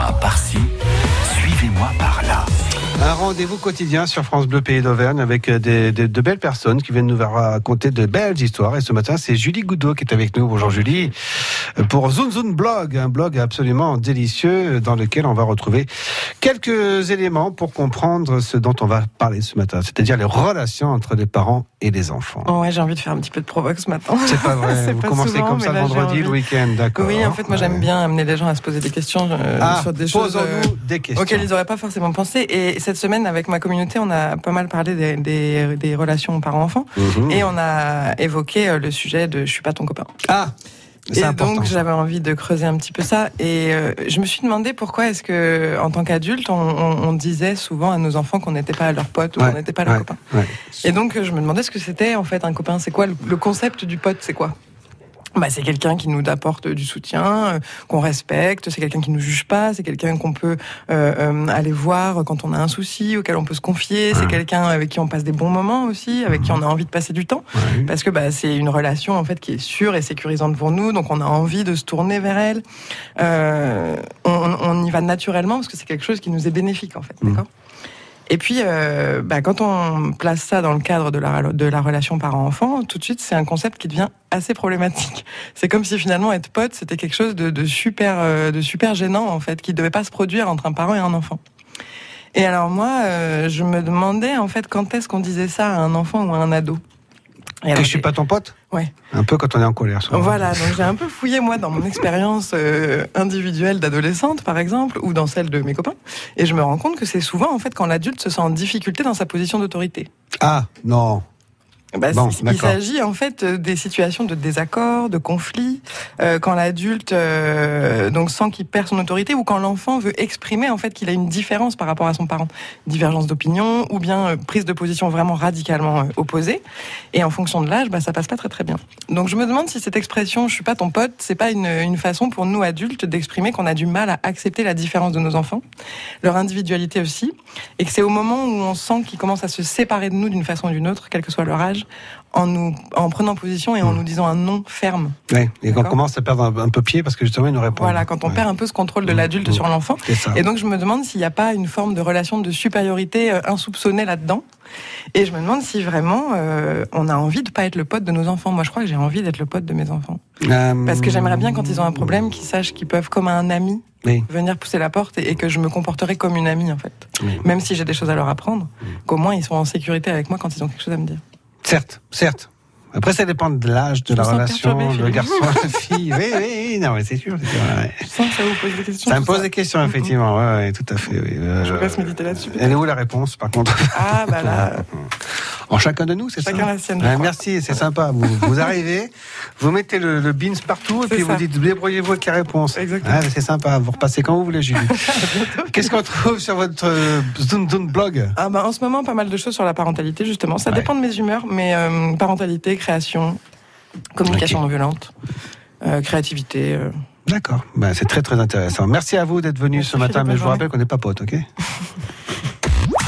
Suivez-moi par-ci, suivez-moi par-là. Un rendez-vous quotidien sur France Bleu Pays d'Auvergne avec des, des- de belles personnes qui viennent nous raconter de belles histoires. Et ce matin, c'est Julie Goudot qui est avec nous. Bonjour Julie. Pour Zun Zun Blog, un blog absolument délicieux dans lequel on va retrouver quelques éléments pour comprendre ce dont on va parler ce matin, c'est-à-dire les relations entre les parents et les enfants. Oh ouais, j'ai envie de faire un petit peu de provoque ce matin. C'est pas vrai. Vous pas commencez souvent, comme ça le vendredi, le week-end, d'accord. Oui, en fait, moi j'aime bien amener les gens à se poser des questions euh, Ah, sur des choses euh, des questions. auxquelles ils n'auraient pas forcément pensé. Et cette semaine, avec ma communauté, on a pas mal parlé des, des, des relations parents-enfants. Mhm. Et on a évoqué euh, le sujet de je suis pas ton copain. Ah, Et important. donc j'avais envie de creuser un petit peu ça. Et euh, je me suis demandé pourquoi est-ce que, en tant qu'adulte, on, on- on disait souvent à nos enfants qu'on n'était pas leurs potes ou Ouais, qu'on n'était pas leurs ouais, copains. ouais. Et donc je me demandais ce que c'était en fait un copain. C'est quoi le, le concept du pote? C'est quoi? Bah, c'est quelqu'un qui nous apporte du soutien, euh, qu'on respecte, c'est quelqu'un qui nous juge pas, c'est quelqu'un qu'on peut euh, euh, aller voir quand on a un souci, auquel on peut se confier, c'est quelqu'un avec qui on passe des bons moments aussi, avec qui on a envie de passer du temps, Ouais. parce que bah, c'est une relation en fait qui est sûre et sécurisante pour nous, donc on a envie de se tourner vers elle. Euh, on, on y va naturellement parce que c'est quelque chose qui nous est bénéfique en fait, Mhm. d'accord? Et puis, euh, bah, quand on place ça dans le cadre de la, relation parent-enfant, tout de suite, c'est un concept qui devient assez problématique. C'est comme si finalement être pote, c'était quelque chose de, super, euh, de super gênant en fait, qui devait pas se produire entre un parent et un enfant. Et alors moi, euh, je me demandais en fait quand est-ce qu'on disait ça à un enfant ou à un ado? Et Que alors, je suis pas ton pote Ouais. Un peu quand on est en colère. souvent. Voilà, donc j'ai un peu fouillé moi dans mon expérience euh, individuelle d'adolescente par exemple, ou dans celle de mes copains, et je me rends compte que c'est souvent en fait quand l'adulte se sent en difficulté dans sa position d'autorité. Ah, non. Bah, Bon, il s'agit en fait euh, des situations de désaccord, de conflit, euh, quand l'adulte euh, donc sent qu'il perd son autorité ou quand l'enfant veut exprimer en fait qu'il a une différence par rapport à son parent, divergence d'opinion ou bien euh, prise de position vraiment radicalement euh, opposée. Et en fonction de l'âge, bah, ça passe pas très très bien. Donc je me demande si cette expression "je suis pas ton pote" c'est pas une, une façon pour nous adultes d'exprimer qu'on a du mal à accepter la différence de nos enfants, leur individualité aussi, et que c'est au moment où on sent qu'ils commencent à se séparer de nous d'une façon ou d'une autre, quel que soit leur âge, en nous en prenant position et en nous disant un non ferme. Ouais. Et quand on commence à perdre un, un peu pied parce que justement ils nous répondent. Voilà, quand on Ouais. perd un peu ce contrôle de Mmh, l'adulte mmh. sur l'enfant. Et donc je me demande s'il n'y a pas une forme de relation de supériorité euh, insoupçonnée là-dedans. Et je me demande si vraiment euh, on a envie de pas être le pote de nos enfants. Moi, je crois que j'ai envie d'être le pote de mes enfants. Euh, Parce que j'aimerais bien quand ils ont un problème qu'ils sachent qu'ils peuvent, comme un ami, Oui. venir pousser la porte et, que je me comporterai comme une amie en fait. Oui. Même si j'ai des choses à leur apprendre, qu'au moins ils sont en sécurité avec moi quand ils ont quelque chose à me dire. Certo, certo. Après, ça dépend de l'âge, de Je la relation, le garçon, la fille. Oui, oui, oui, non, mais c'est sûr. c'est sûr, ouais. Je sens que ça vous pose des questions. Ça me pose des questions, effectivement. Ouais, tout à fait. Oui. Euh, Je vous laisse méditer là-dessus. Elle est où la réponse, par contre? Ah bah là, En chacun de nous, c'est ça Chacun la sienne, Ouais. Merci, c'est sympa. Vous, vous arrivez, vous mettez le, le beans partout et puis vous dites débrouillez-vous avec la réponse. Exactement. C'est sympa. Vous repassez quand vous voulez, Julie. Qu'est-ce qu'on trouve sur votre euh, Zoom blog? Ah bah, en ce moment, pas mal de choses sur la parentalité, justement. Ça dépend de mes humeurs, mais euh, parentalité, création, communication Ok. non violente, euh, créativité. euh. D'accord. Ben, c'est très très intéressant. Merci à vous d'être venu ce matin, mais je vous rappelle qu'on n'est pas potes, ok?